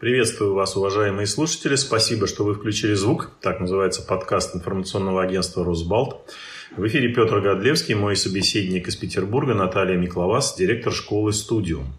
Приветствую вас, уважаемые слушатели. Спасибо, что вы включили звук. Так называется подкаст информационного агентства «Росбалт». В эфире Петр Годлевский, мой собеседник из Петербурга Наталья Микловас, директор школы «Студиум».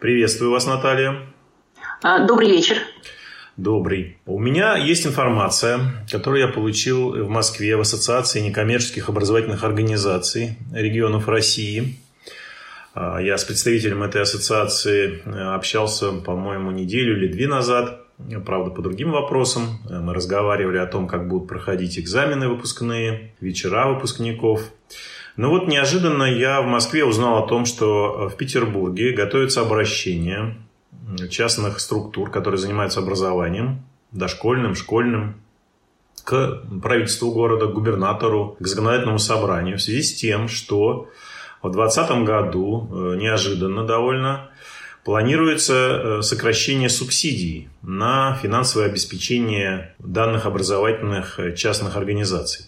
Приветствую вас, Наталья. А, добрый вечер. Добрый. У меня есть информация, которую я получил в Москве в Ассоциации некоммерческих образовательных организаций регионов России – я с представителем этой ассоциации э, общался, по-моему, неделю или две назад. Правда, по другим вопросам. Э, мы разговаривали о том, как будут проходить экзамены выпускные, вечера выпускников. Но вот неожиданно я в Москве узнал о том, что в Петербурге готовится обращение частных структур, которые занимаются образованием, дошкольным, школьным, к правительству города, к губернатору, к законодательному собранию в связи с тем, что в 2020 году, э, неожиданно довольно, планируется э, сокращение субсидий на финансовое обеспечение данных образовательных э, частных организаций.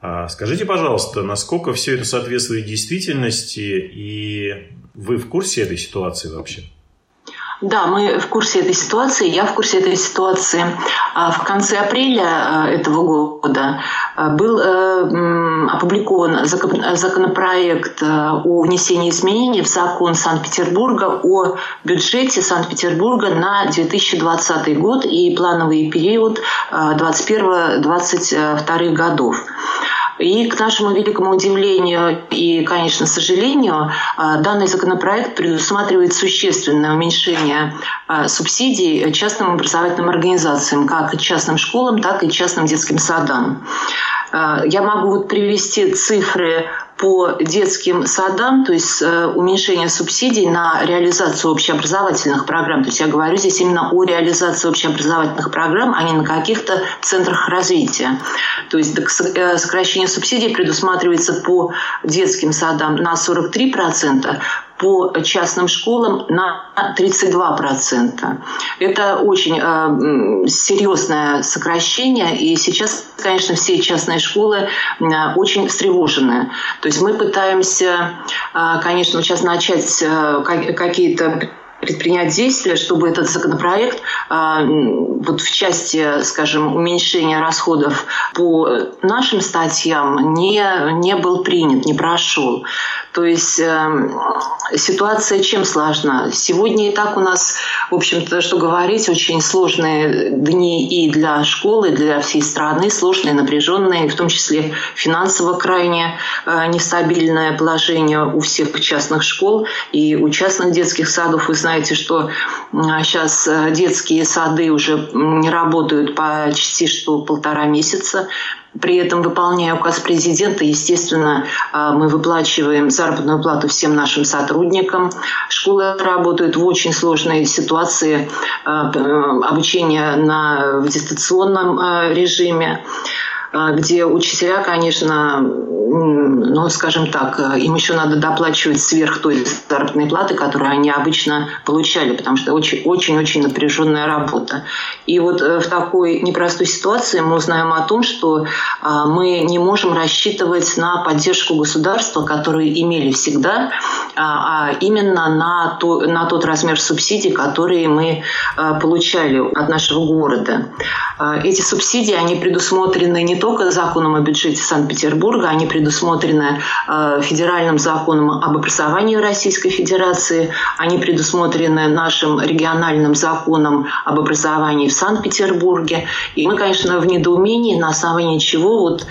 А скажите, пожалуйста, насколько все это соответствует действительности и вы в курсе этой ситуации вообще? Да, мы в курсе этой ситуации. Я в курсе этой ситуации. А, в конце апреля а, этого года а, был э, опубликован законопроект о внесении изменений в закон Санкт-Петербурга о бюджете Санкт-Петербурга на 2020 год и плановый период 2021-2022 годов. И к нашему великому удивлению и, конечно, сожалению, а, данный законопроект предусматривает существенное уменьшение а, субсидий частным образовательным организациям, как частным школам, так и частным детским садам. А, я могу вот привести цифры по детским садам, то есть э, уменьшение субсидий на реализацию общеобразовательных программ. То есть я говорю здесь именно о реализации общеобразовательных программ, а не на каких-то центрах развития. То есть э, сокращение субсидий предусматривается по детским садам на 43%, по частным школам на 32%. Это очень э, серьезное сокращение, и сейчас, конечно, все частные школы э, очень встревожены. То есть мы пытаемся, э, конечно, сейчас начать э, какие-то предпринять действия, чтобы этот законопроект а, вот в части, скажем, уменьшения расходов по нашим статьям не, не был принят, не прошел. То есть э, ситуация чем сложна? Сегодня и так у нас, в общем-то, что говорить, очень сложные дни и для школы, и для всей страны, сложные, напряженные, в том числе финансово крайне э, нестабильное положение у всех частных школ и у частных детских садов. Вы знаете, что сейчас э, детские сады уже не работают почти что полтора месяца. При этом, выполняя указ президента, естественно, а, мы выплачиваем заработную плату всем нашим сотрудникам. Школы работают в очень сложной ситуации а, обучения на, в дистанционном режиме. А, где учителя, конечно, ну, скажем так, им еще надо доплачивать сверх той заработной платы, которую они обычно получали, потому что очень-очень напряженная работа. И вот э, в такой непростой ситуации мы узнаем о том, что а, мы не можем рассчитывать на поддержку государства, которую имели всегда, а, а именно на, то, на тот размер субсидий, которые мы получали от нашего города. Эти субсидии, они предусмотрены не только законом о бюджете Санкт-Петербурга, они предусмотрены э, федеральным законом об образовании Российской Федерации, они предусмотрены нашим региональным законом об образовании в Санкт-Петербурге. И мы, конечно, в недоумении, на основании чего вот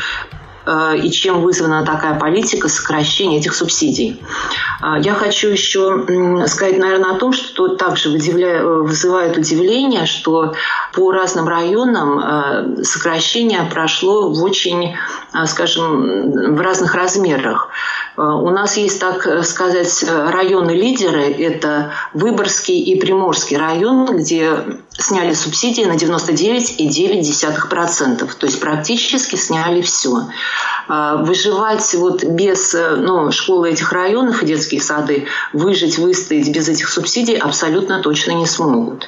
и чем вызвана такая политика сокращения этих субсидий. А, я хочу еще сказать, наверное, о том, что также вызывает удивление, что по разным районам э, сокращение прошло в очень, э, скажем, в разных размерах. У нас есть, так сказать, районы-лидеры. Это Выборгский и Приморский район, где сняли субсидии на 99,9%. То есть практически сняли все. А, выживать вот без ну, школы этих районов и детские сады, выжить, выстоять без этих субсидий абсолютно точно не смогут.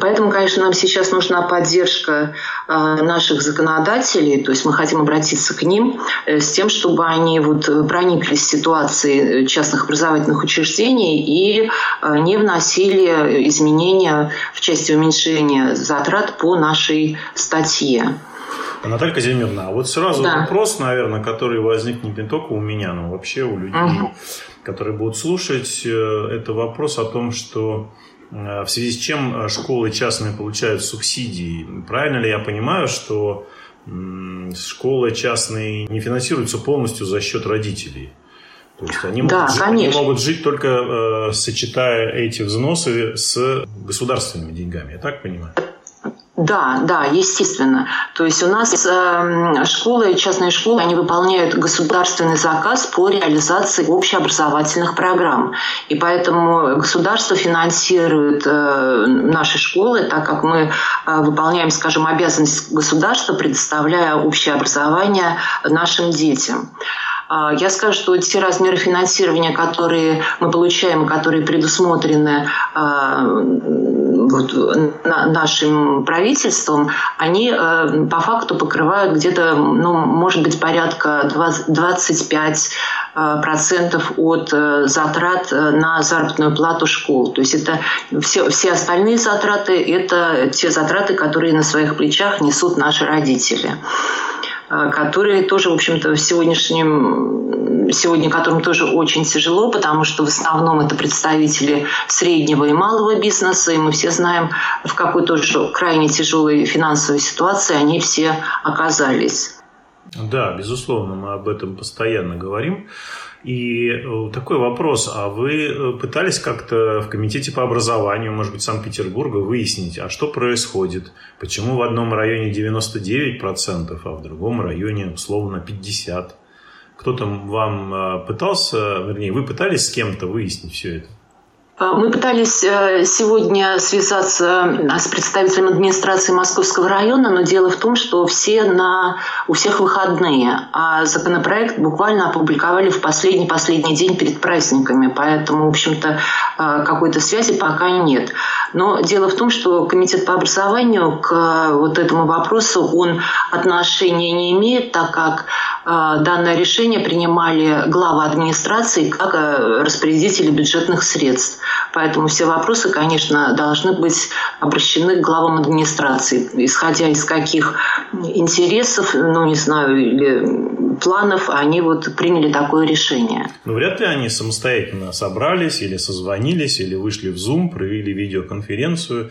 Поэтому, конечно, нам сейчас нужна поддержка наших законодателей, то есть мы хотим обратиться к ним э, с тем, чтобы они вот прониклись в ситуации частных образовательных учреждений и не вносили изменения в части уменьшения затрат по нашей статье. Наталья Казимировна, а вот сразу да. вопрос, наверное, который возникнет не только у меня, но вообще у людей, угу. которые будут слушать, э, это вопрос о том, что э, в связи с чем э, школы частные получают субсидии. Правильно ли я понимаю, что школы частные не финансируются полностью за счет родителей? То есть они, да, могут, жить, они могут жить только э, сочетая эти взносы с государственными деньгами, я так понимаю? Да, да, естественно. То есть у нас э, школы, частные школы, они выполняют государственный заказ по реализации общеобразовательных программ. И поэтому государство финансирует э, наши школы, так как мы э, выполняем, скажем, обязанность государства, предоставляя общее образование нашим детям. А, я скажу, что те размеры финансирования, которые мы получаем, которые предусмотрены а, вот, нашим правительством, они э, по факту покрывают где-то, ну, может быть, порядка 20, 25 э, процентов от э, затрат на заработную плату школ. То есть это все, все остальные затраты, это те затраты, которые на своих плечах несут наши родители. Э, которые тоже, в общем-то, в сегодняшнем, сегодня которым тоже очень тяжело, потому что в основном это представители среднего и малого бизнеса, и мы все знаем, в какой тоже крайне тяжелой финансовой ситуации они все оказались. Да, безусловно, мы об этом постоянно говорим. И э, такой вопрос, а вы э, пытались как-то в комитете по образованию, может быть, Санкт-Петербурга выяснить, а что происходит? Почему в одном районе 99%, а в другом районе условно 50%? Кто-то вам э, пытался, вернее, вы пытались с кем-то выяснить все это? А, мы пытались э, сегодня связаться с представителем администрации Московского района, но дело в том, что все на, у всех выходные, а законопроект буквально опубликовали в последний-последний день перед праздниками, поэтому, в общем-то, э, какой-то связи пока нет. Но дело в том, что Комитет по образованию к вот этому вопросу, он отношения не имеет, так как данное решение принимали глава администрации как распорядители бюджетных средств. Поэтому все вопросы, конечно, должны быть обращены к главам администрации, исходя из каких интересов, ну, не знаю, или планов они вот приняли такое решение. Ну, вряд ли они самостоятельно собрались или созвонились, или вышли в Zoom, провели видеоконференцию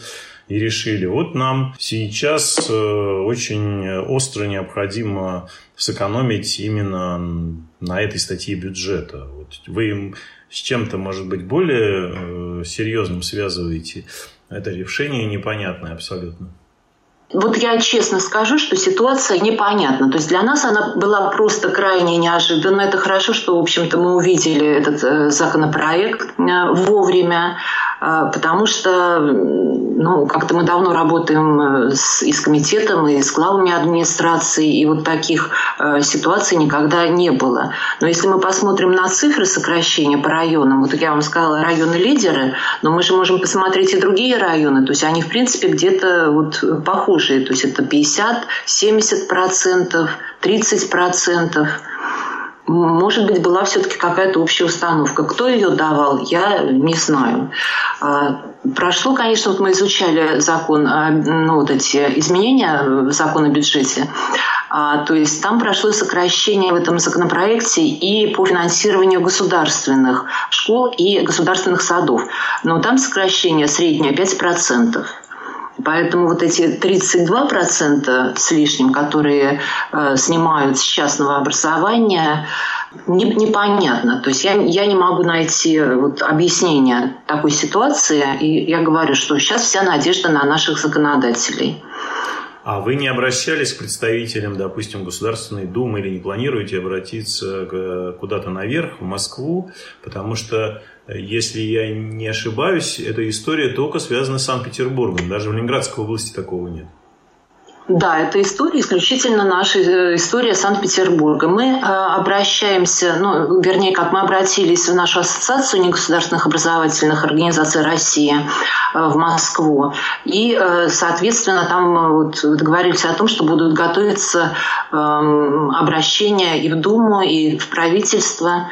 и решили, вот нам сейчас э, очень остро необходимо сэкономить именно на этой статье бюджета. Вот вы с чем-то, может быть, более э, серьезным связываете, это решение непонятное абсолютно. Вот я честно скажу, что ситуация непонятна. То есть для нас она была просто крайне неожиданна. Это хорошо, что, в общем-то, мы увидели этот э, законопроект вовремя. А, потому что ну, как-то мы давно работаем э, с, и с комитетом, и с главами администрации, и вот таких э, ситуаций никогда не было. Но если мы посмотрим на цифры сокращения по районам, вот я вам сказала, районы лидеры, но мы же можем посмотреть и другие районы, то есть они, в принципе, где-то вот похожие, то есть это 50, 70 процентов, 30 процентов может быть, была все-таки какая-то общая установка. Кто ее давал, я не знаю. А, прошло, конечно, вот мы изучали закон, а, ну, вот эти изменения в закон о бюджете. А, то есть там прошло сокращение в этом законопроекте и по финансированию государственных школ и государственных садов. Но там сокращение среднее 5%. Поэтому вот эти 32% с лишним, которые э, снимают с частного образования, не, непонятно. То есть я, я не могу найти вот объяснение такой ситуации. И я говорю, что сейчас вся надежда на наших законодателей. А вы не обращались к представителям, допустим, Государственной Думы или не планируете обратиться куда-то наверх, в Москву? Потому что, если я не ошибаюсь, эта история только связана с Санкт-Петербургом. Даже в Ленинградской области такого нет. Да, это история исключительно наша э, история Санкт-Петербурга. Мы э, обращаемся, ну, вернее, как мы обратились в нашу ассоциацию негосударственных образовательных организаций России э, в Москву. И, соответственно, там вот, договорились о том, что будут готовиться э, обращения и в Думу, и в правительство.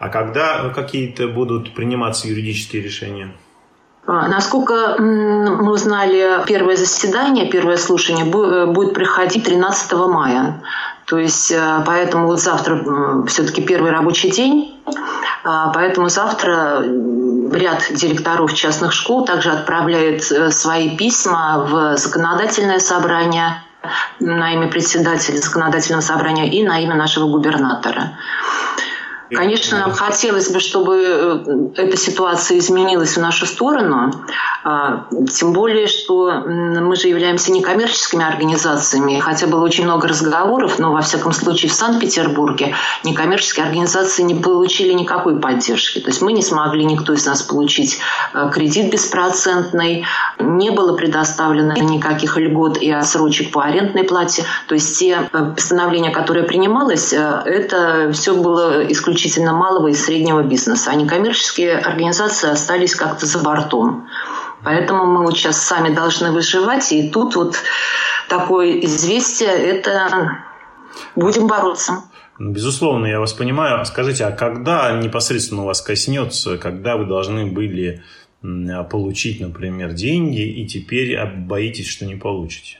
А когда какие-то будут приниматься юридические решения? А, насколько мы узнали, первое заседание, первое слушание э, будет проходить 13 мая. То есть, э, поэтому вот завтра все-таки первый рабочий день, а, поэтому завтра ряд директоров частных школ также отправляет э, свои письма в законодательное собрание на имя председателя законодательного собрания и на имя нашего губернатора. Конечно, нам хотелось бы, чтобы э, эта ситуация изменилась в нашу сторону, а, тем более, что мы же являемся некоммерческими организациями, хотя было очень много разговоров, но во всяком случае в Санкт-Петербурге некоммерческие организации не получили никакой поддержки. То есть мы не смогли, никто из нас получить э, кредит беспроцентный, не было предоставлено никаких льгот и отсрочек по арендной плате. То есть те э, постановления, которые принималось, это все было исключительно исключительно малого и среднего бизнеса, а некоммерческие организации остались как-то за бортом. Поэтому мы вот сейчас сами должны выживать, и тут вот такое известие, это будем бороться. Безусловно, я вас понимаю. Скажите, а когда непосредственно у вас коснется, когда вы должны были получить, например, деньги, и теперь боитесь, что не получите?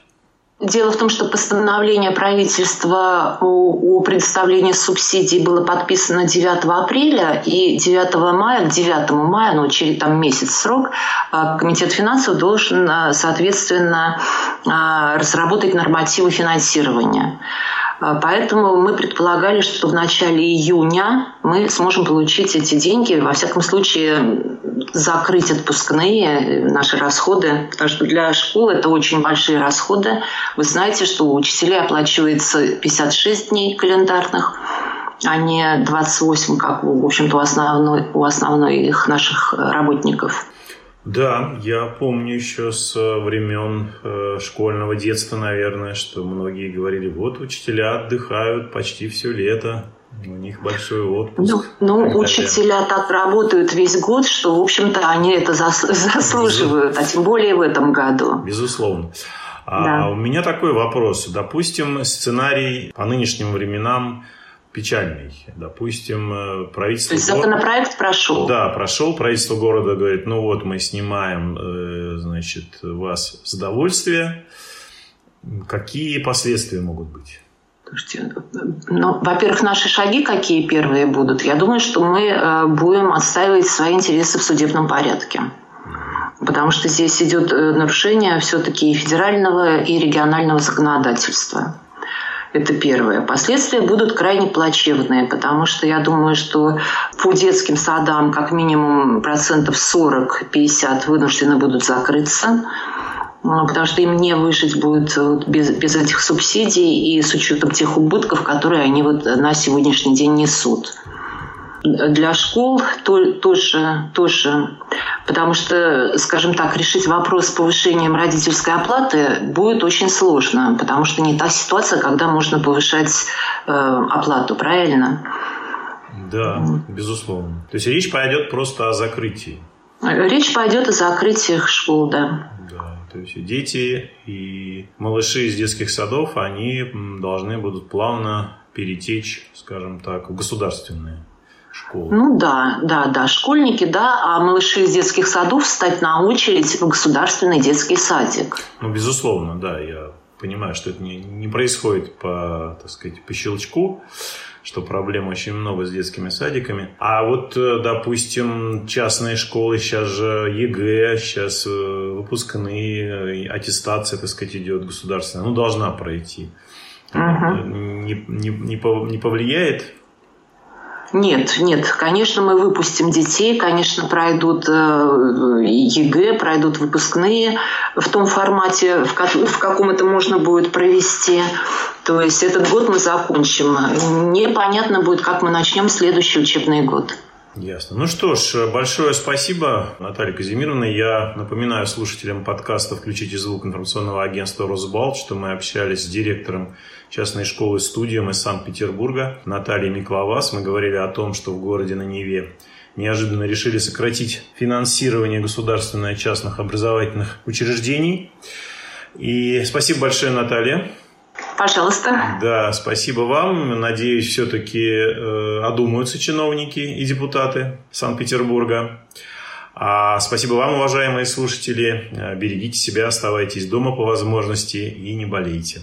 Дело в том, что постановление правительства о, о предоставлении субсидий было подписано 9 апреля, и 9 мая, к 9 мая, ну, через там месяц срок, а, Комитет финансов должен, а, соответственно, а, разработать нормативы финансирования. А, поэтому мы предполагали, что в начале июня мы сможем получить эти деньги, во всяком случае закрыть отпускные наши расходы, потому что для школ это очень большие расходы. Вы знаете, что у учителей оплачивается 56 дней календарных, а не 28, как, в общем-то, у, основной, у основных наших работников. Да, я помню еще с времен э, школьного детства, наверное, что многие говорили, вот учителя отдыхают почти все лето, у них большой отпуск. Ну, ну учителя так работают весь год, что, в общем-то, они это заслуживают, а тем более в этом году. Безусловно. А да. у меня такой вопрос. Допустим, сценарий по нынешним временам печальный. Допустим, э, правительство... То есть законопроект прошел? Да, прошел. Правительство города говорит, ну вот мы снимаем, э, значит, вас с удовольствия. Какие последствия могут быть? Слушайте, ну, во-первых, наши шаги какие первые будут? Я думаю, что мы э, будем отстаивать свои интересы в судебном порядке. Потому что здесь идет нарушение все-таки и федерального, и регионального законодательства. Это первое. Последствия будут крайне плачевные, потому что я думаю, что по детским садам как минимум процентов 40-50 вынуждены будут закрыться ну, потому что им не выжить будет без, без этих субсидий и с учетом тех убытков, которые они вот на сегодняшний день несут. Для школ то, тоже, тоже, потому что, скажем так, решить вопрос с повышением родительской оплаты будет очень сложно, потому что не та ситуация, когда можно повышать э, оплату, правильно? Да, безусловно. То есть речь пойдет просто о закрытии. Речь пойдет о закрытии школ, да. Да, то есть дети и малыши из детских садов, они должны будут плавно перетечь, скажем так, в государственные школы. Ну да, да, да, школьники, да, а малыши из детских садов встать на очередь в государственный детский садик. Ну, безусловно, да, я понимаю, что это не, не происходит по, так сказать, по щелчку, что проблем очень много с детскими садиками. А вот, э, допустим, частные школы, сейчас же ЕГЭ, сейчас э, выпускные, э, аттестация, так сказать, идет государственная, ну, должна пройти. Угу. Не, не, не повлияет нет, нет, конечно, мы выпустим детей, конечно, пройдут э, ЕГЭ, пройдут выпускные в том формате, в, каком это можно будет провести. То есть этот год мы закончим. Непонятно будет, как мы начнем следующий учебный год. Ясно. Ну что ж, большое спасибо, Наталья Казимировна. Я напоминаю слушателям подкаста «Включите звук» информационного агентства «Росбалт», что мы общались с директором частной школы «Студиум» из Санкт-Петербурга Натальей Микловас. Мы говорили о том, что в городе на Неве неожиданно решили сократить финансирование государственных частных образовательных учреждений. И спасибо большое, Наталья. Пожалуйста. Да, спасибо вам. Надеюсь, все-таки э, одумаются чиновники и депутаты Санкт-Петербурга. А спасибо вам, уважаемые слушатели. Берегите себя, оставайтесь дома по возможности и не болейте.